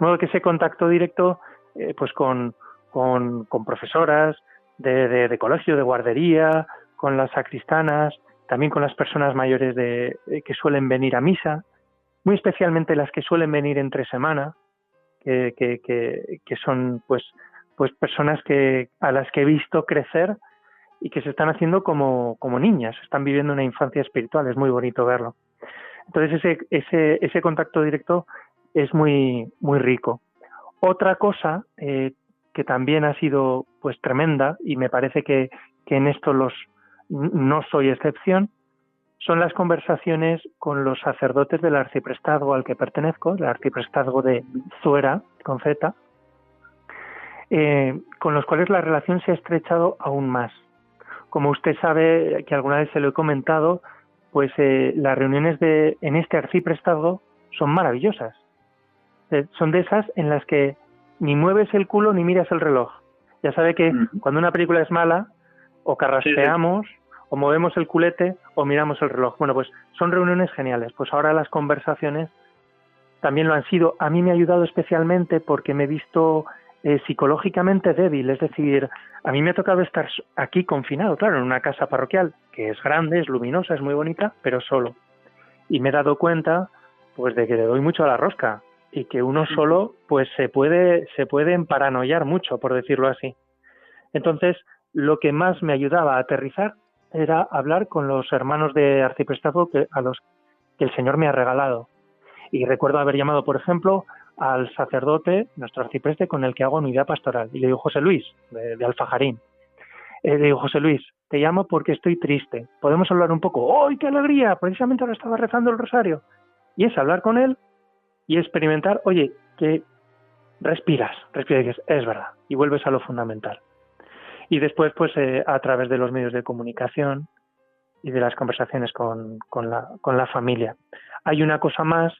De modo que ese contacto directo eh, pues con, con, profesoras de, de, colegio, de guardería, con las sacristanas, también con las personas mayores de, eh, que suelen venir a misa, muy especialmente las que suelen venir entre semana, que, que, son pues, pues personas que, a las que he visto crecer y que se están haciendo como, como niñas, están viviendo una infancia espiritual, es muy bonito verlo. Entonces ese, ese, ese contacto directo es muy, muy rico. Otra cosa eh, que también ha sido pues tremenda y me parece que, que en esto los no soy excepción, son las conversaciones con los sacerdotes del arciprestazgo al que pertenezco, el arciprestazgo de Zuera, con Z, eh, con los cuales la relación se ha estrechado aún más. Como usted sabe, que alguna vez se lo he comentado, pues eh, las reuniones de, en este arciprestazgo son maravillosas. Eh, son de esas en las que ni mueves el culo ni miras el reloj. Ya sabe que cuando una película es mala, o carraspeamos, o movemos el culete, o miramos el reloj. Bueno, pues son reuniones geniales. Pues ahora las conversaciones también lo han sido. A mí me ha ayudado especialmente porque me he visto eh, psicológicamente débil, es decir, a mí me ha tocado estar aquí confinado, claro, en una casa parroquial que es grande, es luminosa, es muy bonita, pero solo. Y me he dado cuenta, pues, de que le doy mucho a la rosca y que uno solo, pues, se puede, se puede emparanoiar mucho, por decirlo así. Entonces, lo que más me ayudaba a aterrizar era hablar con los hermanos de arciprestazgo que, a los que el Señor me ha regalado. Y recuerdo haber llamado, por ejemplo, al sacerdote, nuestro arcipreste, con el que hago unidad pastoral. Y le digo, José Luis, de, Alfajarín. Eh, le digo, José Luis, te llamo porque estoy triste. ¿Podemos hablar un poco? ¡Ay, qué alegría! Precisamente ahora estaba rezando el rosario. Y es hablar con él y experimentar, oye, que respiras, respiras y dices, es verdad, y vuelves a lo fundamental. Y después, pues, eh, a través de los medios de comunicación y de las conversaciones con, con, la, con la familia. Hay una cosa más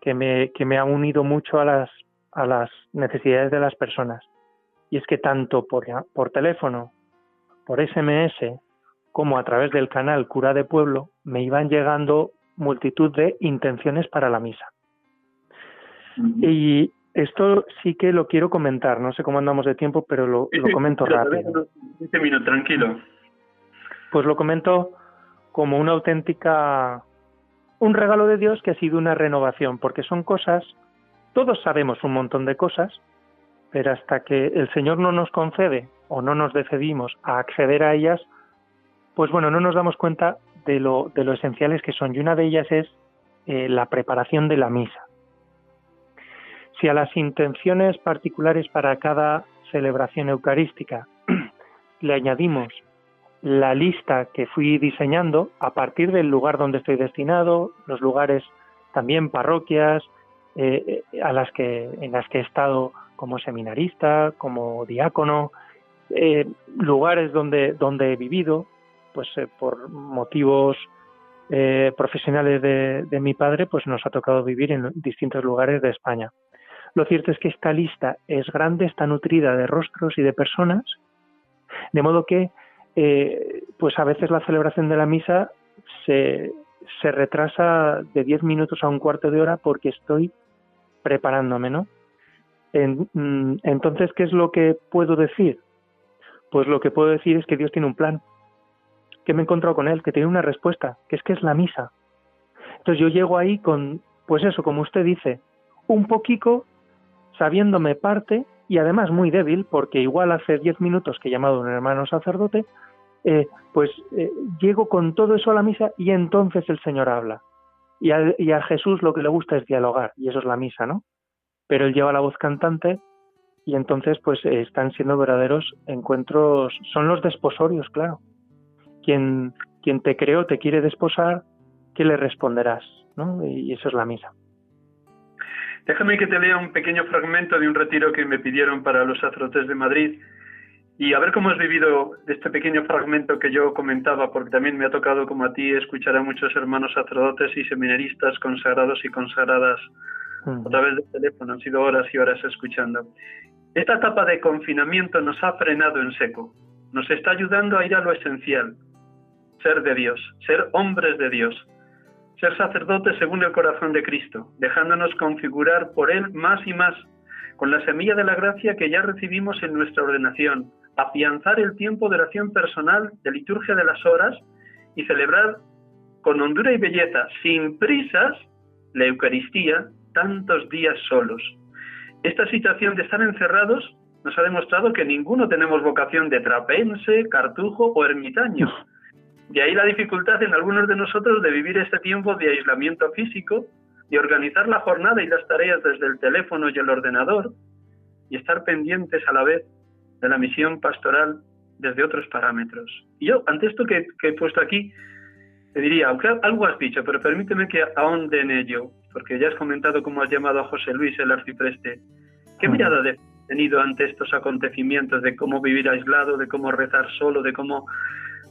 que me, que me ha unido mucho a las, a las necesidades de las personas. Y es que tanto por, por teléfono, por SMS, como a través del canal Cura de Pueblo, me iban llegando multitud de intenciones para la misa. Y esto sí que lo quiero comentar, no sé cómo andamos de tiempo, pero lo, lo comento rápido. minuto, tranquilo. Pues lo comento como una auténtica un regalo de Dios que ha sido una renovación, porque son cosas, todos sabemos un montón de cosas, pero hasta que el Señor no nos concede o no nos decidimos a acceder a ellas, pues bueno, no nos damos cuenta de lo, de lo esenciales que son. Y una de ellas es eh, la preparación de la misa. Si a las intenciones particulares para cada celebración eucarística le añadimos la lista que fui diseñando a partir del lugar donde estoy destinado, los lugares también parroquias eh, a las que en las que he estado como seminarista, como diácono, eh, lugares donde donde he vivido, pues eh, por motivos profesionales de, de mi padre, pues nos ha tocado vivir en distintos lugares de España. Lo cierto es que esta lista es grande, está nutrida de rostros y de personas, de modo que eh, pues a veces la celebración de la misa se, se retrasa de 10 minutos a un cuarto de hora porque estoy preparándome, ¿no? Mm, entonces, ¿qué es lo que puedo decir? Pues lo que puedo decir es que Dios tiene un plan, que me he encontrado con Él, que tiene una respuesta, que es que es la misa. Entonces yo llego ahí con, pues eso, como usted dice, un poquito sabiéndome parte y además muy débil, porque igual hace diez minutos que he llamado a un hermano sacerdote, eh, pues eh, llego con todo eso a la misa y entonces el Señor habla. Y a, Jesús lo que le gusta es dialogar, y eso es la misa, ¿no? Pero él lleva la voz cantante y entonces pues eh, están siendo verdaderos encuentros, son los desposorios, claro. Quien, quien te creó te quiere desposar, ¿qué le responderás? ¿no? Y eso es la misa. Déjame que te lea un pequeño fragmento de un retiro que me pidieron para los sacerdotes de Madrid y a ver cómo has vivido este pequeño fragmento que yo comentaba, porque también me ha tocado, como a ti, escuchar a muchos hermanos sacerdotes y seminaristas consagrados y consagradas a través del teléfono. Han sido horas y horas escuchando. Esta etapa de confinamiento nos ha frenado en seco. Nos está ayudando a ir a lo esencial, ser de Dios, ser hombres de Dios, ser sacerdotes según el corazón de Cristo, dejándonos configurar por Él más y más, con la semilla de la gracia que ya recibimos en nuestra ordenación, afianzar el tiempo de oración personal, de liturgia de las horas y celebrar con hondura y belleza, sin prisas, la Eucaristía tantos días solos. Esta situación de estar encerrados nos ha demostrado que ninguno tenemos vocación de trapense, cartujo o ermitaño, de ahí la dificultad en algunos de nosotros de vivir este tiempo de aislamiento físico, de organizar la jornada y las tareas desde el teléfono y el ordenador, y estar pendientes a la vez de la misión pastoral desde otros parámetros. Y yo, ante esto que, he puesto aquí, te diría, aunque algo has dicho, pero permíteme que ahonde en ello, porque ya has comentado cómo has llamado a José Luis el arcipreste. ¿Qué mirada has tenido ante estos acontecimientos de cómo vivir aislado, de cómo rezar solo, de cómo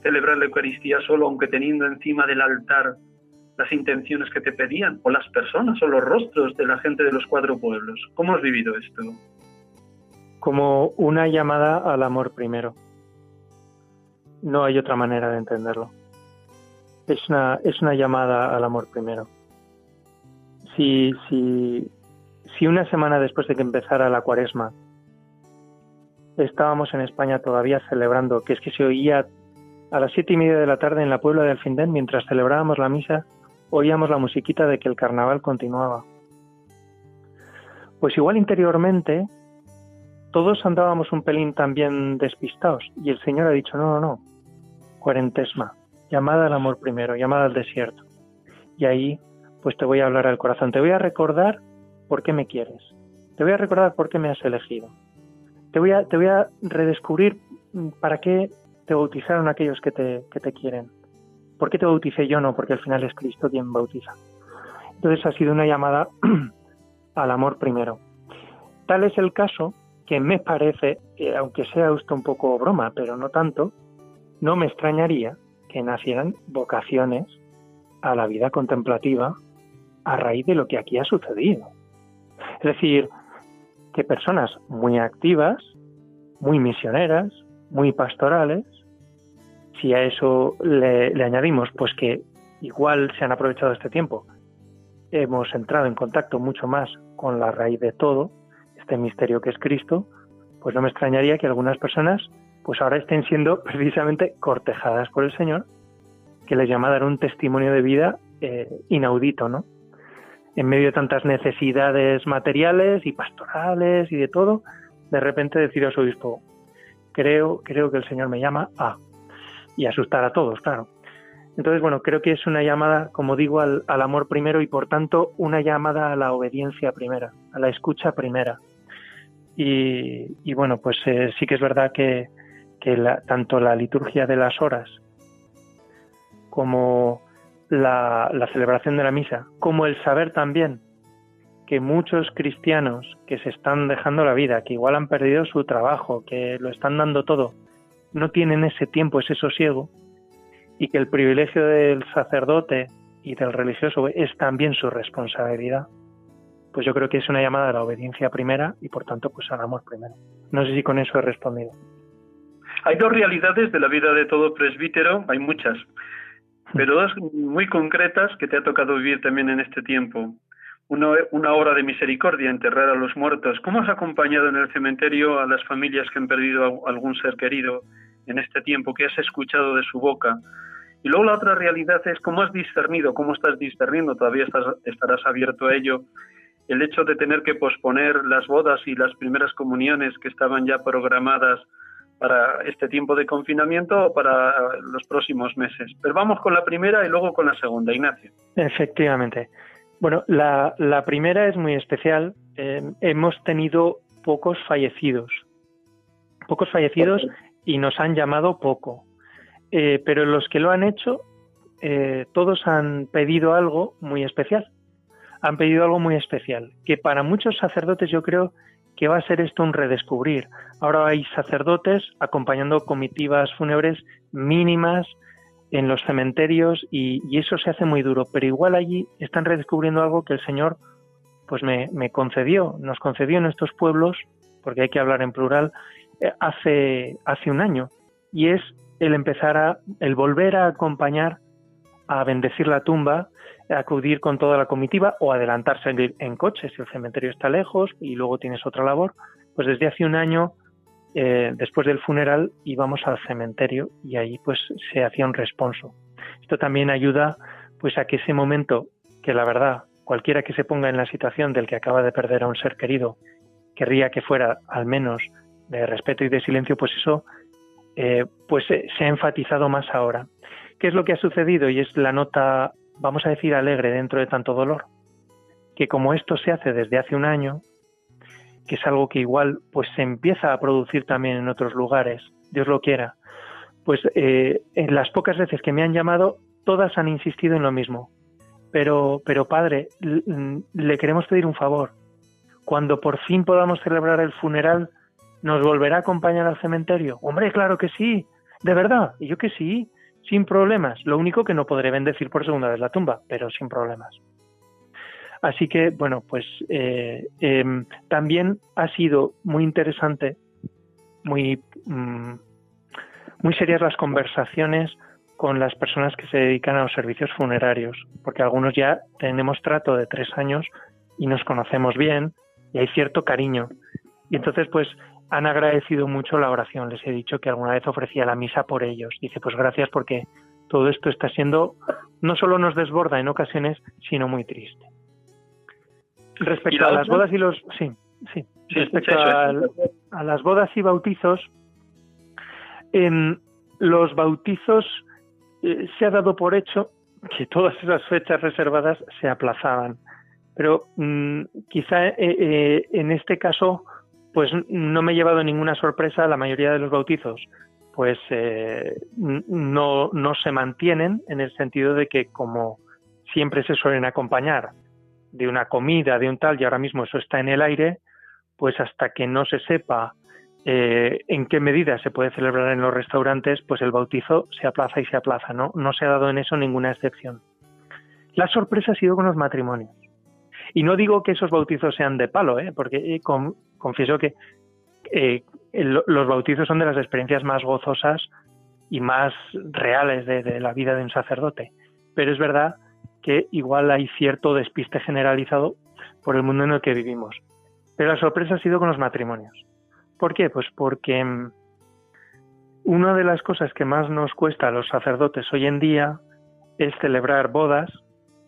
celebrar la Eucaristía solo, aunque teniendo encima del altar las intenciones que te pedían, o las personas, o los rostros de la gente de los cuatro pueblos. ¿Cómo has vivido esto? Como una llamada al amor primero. No hay otra manera de entenderlo. Es una, es una llamada al amor primero. Si, si, si una semana después de que empezara la cuaresma estábamos en España todavía celebrando, que es que se oía a las siete y media de la tarde en la Puebla de Alfindén, mientras celebrábamos la misa, oíamos la musiquita de que el carnaval continuaba. Pues igual interiormente todos andábamos un pelín también despistados y el Señor ha dicho, no, no, no, cuarentesma, llamada al amor primero, llamada al desierto. Y ahí pues te voy a hablar al corazón, te voy a recordar por qué me quieres, te voy a recordar por qué me has elegido, te voy a, te voy a redescubrir para qué te bautizaron aquellos que te, que te quieren. ¿Por qué te bauticé yo no? Porque al final es Cristo quien bautiza. Entonces ha sido una llamada al amor primero. Tal es el caso que me parece, que aunque sea esto un poco broma, pero no tanto, no me extrañaría que nacieran vocaciones a la vida contemplativa a raíz de lo que aquí ha sucedido. Es decir, que personas muy activas, muy misioneras, muy pastorales, si a eso le, añadimos pues que igual se han aprovechado este tiempo, hemos entrado en contacto mucho más con la raíz de todo, este misterio que es Cristo, pues no me extrañaría que algunas personas pues ahora estén siendo precisamente cortejadas por el Señor, que les llama a dar un testimonio de vida eh, inaudito, ¿no? En medio de tantas necesidades materiales y pastorales y de todo, de repente decir a su obispo, creo, creo que el Señor me llama a y asustar a todos, claro. Entonces, bueno, creo que es una llamada, como digo, al, amor primero y por tanto una llamada a la obediencia primera, a la escucha primera. Y, bueno, pues eh, sí que es verdad que, tanto la liturgia de las horas como la, celebración de la misa, como el saber también que muchos cristianos que se están dejando la vida, que igual han perdido su trabajo, que lo están dando todo, no tienen ese tiempo, ese sosiego, y que el privilegio del sacerdote y del religioso es también su responsabilidad, pues yo creo que es una llamada a la obediencia primera y por tanto pues al amor primero. No sé si con eso he respondido. Hay dos realidades de la vida de todo presbítero, hay muchas, pero dos muy concretas que te ha tocado vivir también en este tiempo. Uno, una obra de misericordia, enterrar a los muertos. ¿Cómo has acompañado en el cementerio a las familias que han perdido algún ser querido en este tiempo? ¿Qué has escuchado de su boca? Y luego la otra realidad es cómo has discernido, cómo estás discerniendo, todavía estarás abierto a ello, el hecho de tener que posponer las bodas y las primeras comuniones que estaban ya programadas para este tiempo de confinamiento o para los próximos meses. Pero vamos con la primera y luego con la segunda, Ignacio. Efectivamente. Bueno, la, primera es muy especial. Eh, hemos tenido pocos fallecidos. Pocos fallecidos y nos han llamado poco. Eh, pero los que lo han hecho, eh, todos han pedido algo muy especial. Han pedido algo muy especial, que para muchos sacerdotes yo creo que va a ser esto un redescubrir. Ahora hay sacerdotes acompañando comitivas fúnebres mínimas en los cementerios y, eso se hace muy duro, pero igual allí están redescubriendo algo que el Señor pues me, me concedió, nos concedió en estos pueblos, porque hay que hablar en plural, eh, hace, hace un año, y es el empezar a, el volver a acompañar, a bendecir la tumba, a acudir con toda la comitiva o adelantarse en, coche si el cementerio está lejos y luego tienes otra labor. Pues desde hace un año, eh, después del funeral, íbamos al cementerio y ahí pues se hacía un responso. Esto también ayuda pues a que ese momento, que la verdad, cualquiera que se ponga en la situación del que acaba de perder a un ser querido, querría que fuera al menos de respeto y de silencio, pues eso eh, pues se ha enfatizado más ahora. ¿Qué es lo que ha sucedido? Y es la nota, vamos a decir, alegre dentro de tanto dolor. Que como esto se hace desde hace un año, que es algo que igual pues se empieza a producir también en otros lugares, Dios lo quiera, pues eh, en las pocas veces que me han llamado, todas han insistido en lo mismo. Pero, pero padre, le queremos pedir un favor. Cuando por fin podamos celebrar el funeral, ¿Nos volverá a acompañar al cementerio? Hombre, claro que sí, de verdad, y yo que sí, sin problemas. Lo único que no podré bendecir por segunda vez la tumba, pero sin problemas. Así que, bueno, pues eh, em, también ha sido muy interesante, muy, mm, muy serias las conversaciones con las personas que se dedican a los servicios funerarios, porque algunos ya tenemos trato de tres años y nos conocemos bien y hay cierto cariño. Y entonces, pues, han agradecido mucho la oración. Les he dicho que alguna vez ofrecía la misa por ellos. Dice, pues gracias porque todo esto está siendo, no solo nos desborda en ocasiones, sino muy triste. Respecto a las bodas y los... Sí, sí. Respecto a, las bodas y bautizos, en los bautizos eh, se ha dado por hecho que todas esas fechas reservadas se aplazaban. Pero mm, quizá eh, eh, en este caso pues no me he llevado ninguna sorpresa. La mayoría de los bautizos, pues eh, no, no se mantienen en el sentido de que como siempre se suelen acompañar de una comida, de un tal, y ahora mismo eso está en el aire, pues hasta que no se sepa eh, en qué medida se puede celebrar en los restaurantes, pues el bautizo se aplaza y se aplaza, ¿no? No se ha dado en eso ninguna excepción. La sorpresa ha sido con los matrimonios. Y no digo que esos bautizos sean de palo, ¿eh? porque eh, con, confieso que eh, los bautizos son de las experiencias más gozosas y más reales de, la vida de un sacerdote. Pero es verdad que igual hay cierto despiste generalizado por el mundo en el que vivimos. Pero la sorpresa ha sido con los matrimonios. ¿Por qué? Pues porque mm, una de las cosas que más nos cuesta a los sacerdotes hoy en día es celebrar bodas,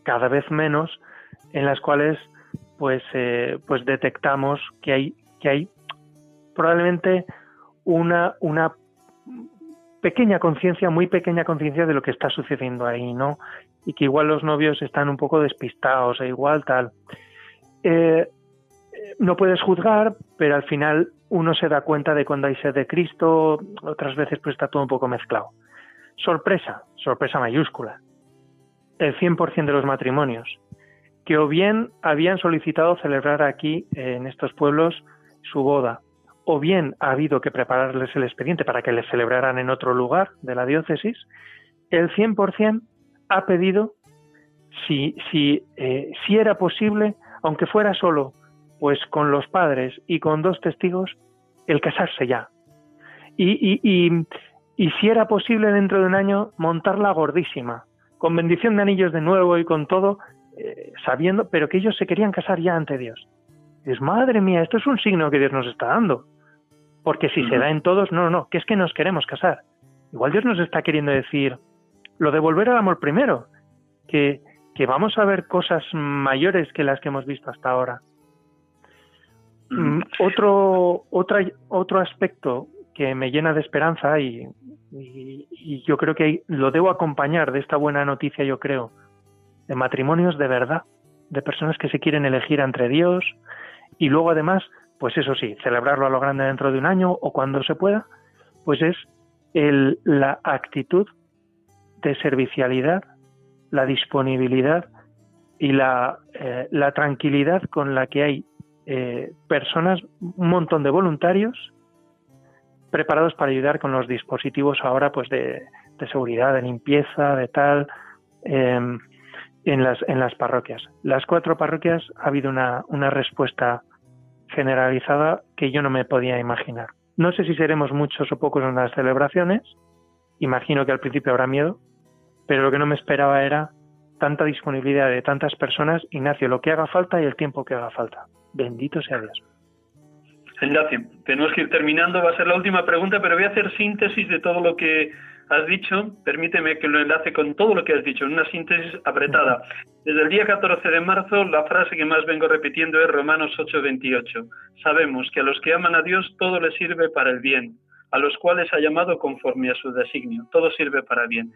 cada vez menos, en las cuales pues, eh, pues detectamos que hay que hay probablemente una, una pequeña conciencia, muy pequeña conciencia de lo que está sucediendo ahí, ¿no? Y que igual los novios están un poco despistados e igual tal. Eh, no puedes juzgar, pero al final uno se da cuenta de cuando hay sed de Cristo, otras veces pues está todo un poco mezclado. Sorpresa, sorpresa mayúscula. El 100% de los matrimonios que o bien habían solicitado celebrar aquí en estos pueblos su boda, o bien ha habido que prepararles el expediente para que les celebraran en otro lugar de la diócesis, el 100% ha pedido si, si, eh, si era posible, aunque fuera solo, pues con los padres y con dos testigos, el casarse ya. Y, y, y, y si era posible dentro de un año montarla gordísima, con bendición de anillos de nuevo y con todo, eh, sabiendo, pero que ellos se querían casar ya ante Dios. Es madre mía, esto es un signo que Dios nos está dando. Porque si se da en todos, no, no, que es que nos queremos casar. Igual Dios nos está queriendo decir lo de volver al amor primero, que, que vamos a ver cosas mayores que las que hemos visto hasta ahora. Mm, otro, otro aspecto que me llena de esperanza y, y, yo creo que lo debo acompañar de esta buena noticia, yo creo, de matrimonios de verdad, de personas que se quieren elegir entre Dios y luego además pues eso sí, celebrarlo a lo grande dentro de un año o cuando se pueda, pues es el, la actitud de servicialidad, la disponibilidad y la, eh, la tranquilidad con la que hay eh, personas, un montón de voluntarios preparados para ayudar con los dispositivos ahora pues de, seguridad, de limpieza, de tal, em, en, las, en las parroquias. Las cuatro parroquias ha habido una, una respuesta generalizada que yo no me podía imaginar. No sé si seremos muchos o pocos en las celebraciones, imagino que al principio habrá miedo, pero lo que no me esperaba era tanta disponibilidad de tantas personas, Ignacio, lo que haga falta y el tiempo que haga falta. Bendito sea Dios. Ignacio, tenemos que ir terminando, va a ser la última pregunta, pero voy a hacer síntesis de todo lo que has dicho, permíteme que lo enlace con todo lo que has dicho, en una síntesis apretada. Desde el día 14 de marzo, la frase que más vengo repitiendo es Romanos 8:28. Sabemos que a los que aman a Dios todo les sirve para el bien, a los cuales ha llamado conforme a su designio. Todo sirve para bien.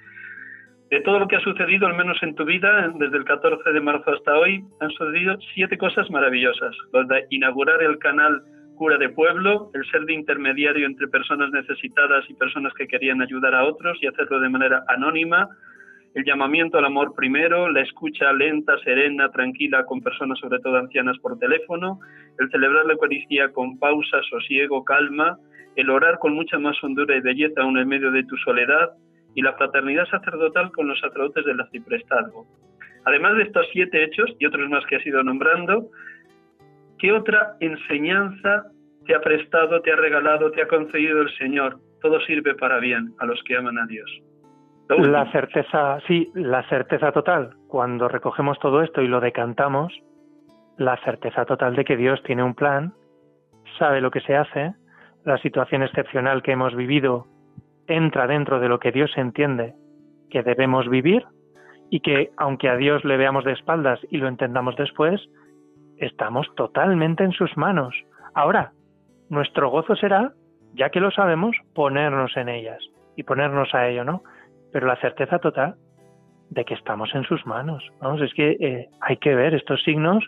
De todo lo que ha sucedido, al menos en tu vida, desde el 14 de marzo hasta hoy, han sucedido siete cosas maravillosas. Lo de inaugurar el canal cura de pueblo, el ser de intermediario entre personas necesitadas y personas que querían ayudar a otros y hacerlo de manera anónima, el llamamiento al amor primero, la escucha lenta, serena, tranquila con personas, sobre todo ancianas, por teléfono, el celebrar la Eucaristía con pausa, sosiego, calma, el orar con mucha más hondura y belleza aún en medio de tu soledad y la fraternidad sacerdotal con los sacerdotes del arciprestazgo. Además de estos siete hechos y otros más que has ido nombrando, ¿Qué otra enseñanza te ha prestado, te ha regalado, te ha concedido el Señor? Todo sirve para bien a los que aman a Dios. La certeza, sí, la certeza total. Cuando recogemos todo esto y lo decantamos, la certeza total de que Dios tiene un plan, sabe lo que se hace, la situación excepcional que hemos vivido entra dentro de lo que Dios entiende que debemos vivir y que aunque a Dios le veamos de espaldas y lo entendamos después, estamos totalmente en sus manos. Ahora, nuestro gozo será, ya que lo sabemos, ponernos en ellas y ponernos a ello, ¿no? Pero la certeza total de que estamos en sus manos. Vamos, es que eh, hay que ver estos signos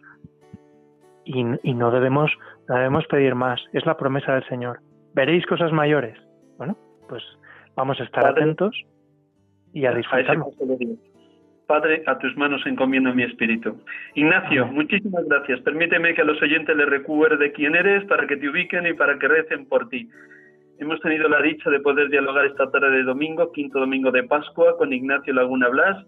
y, no debemos, no debemos pedir más. Es la promesa del Señor. Veréis cosas mayores. Bueno, pues vamos a estar atentos y a disfrutarlo. Padre, a tus manos encomiendo mi espíritu. Ignacio, muchísimas gracias. Permíteme que a los oyentes les recuerde quién eres para que te ubiquen y para que recen por ti. Hemos tenido la dicha de poder dialogar esta tarde de domingo, quinto domingo de Pascua, con Ignacio Laguna Blas,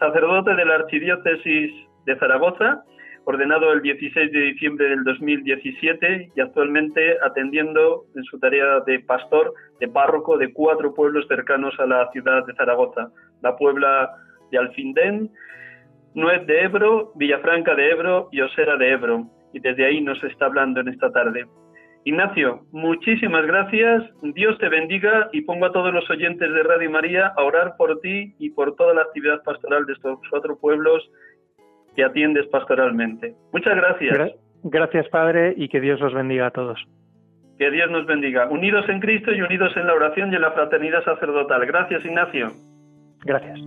sacerdote de la Archidiócesis de Zaragoza, ordenado el 16 de diciembre del 2017 y actualmente atendiendo en su tarea de pastor, de párroco de cuatro pueblos cercanos a la ciudad de Zaragoza. La Puebla de Alfindén, Nuez de Ebro, Villafranca de Ebro y Osera de Ebro. Y desde ahí nos está hablando en esta tarde. Ignacio, muchísimas gracias. Dios te bendiga y pongo a todos los oyentes de Radio María a orar por ti y por toda la actividad pastoral de estos cuatro pueblos que atiendes pastoralmente. Muchas gracias. Gracias, Padre, y que Dios los bendiga a todos. Que Dios nos bendiga. Unidos en Cristo y unidos en la oración y en la fraternidad sacerdotal. Gracias, Ignacio. Gracias.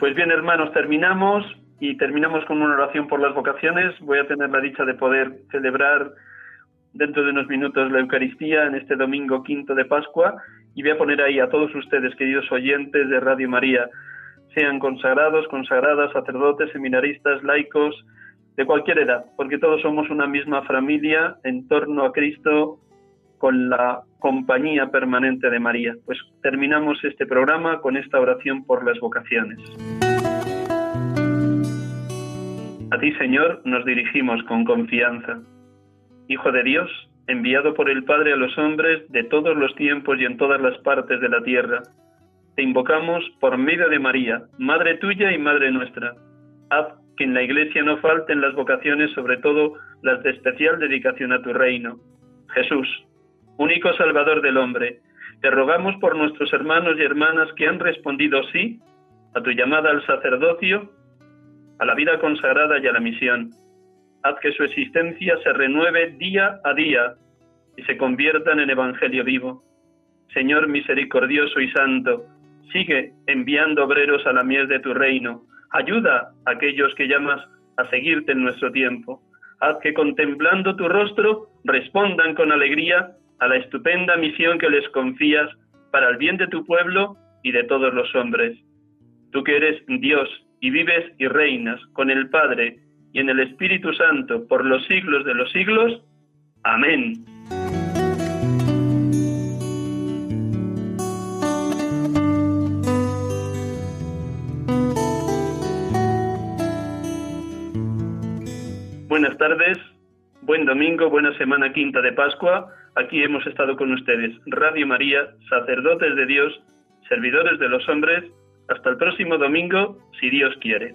Pues bien, hermanos, terminamos y terminamos con una oración por las vocaciones. Voy a tener la dicha de poder celebrar dentro de unos minutos la Eucaristía en este domingo quinto de Pascua y voy a poner ahí a todos ustedes, queridos oyentes de Radio María, sean consagrados, consagradas, sacerdotes, seminaristas, laicos, de cualquier edad, porque todos somos una misma familia en torno a Cristo con la compañía permanente de María. Pues terminamos este programa con esta oración por las vocaciones. A ti, Señor, nos dirigimos con confianza. Hijo de Dios, enviado por el Padre a los hombres de todos los tiempos y en todas las partes de la tierra, te invocamos por medio de María, Madre tuya y Madre nuestra. Haz que en la Iglesia no falten las vocaciones, sobre todo las de especial dedicación a tu reino. Jesús, único Salvador del hombre, te rogamos por nuestros hermanos y hermanas que han respondido sí a tu llamada al sacerdocio a la vida consagrada y a la misión. Haz que su existencia se renueve día a día y se conviertan en Evangelio vivo. Señor misericordioso y santo, sigue enviando obreros a la miel de tu reino. Ayuda a aquellos que llamas a seguirte en nuestro tiempo. Haz que contemplando tu rostro respondan con alegría a la estupenda misión que les confías para el bien de tu pueblo y de todos los hombres. Tú que eres Dios y vives y reinas con el Padre y en el Espíritu Santo por los siglos de los siglos. Amén. Buenas tardes, buen domingo, buena semana quinta de Pascua. Aquí hemos estado con ustedes, Radio María, sacerdotes de Dios, servidores de los hombres, hasta el próximo domingo, si Dios quiere.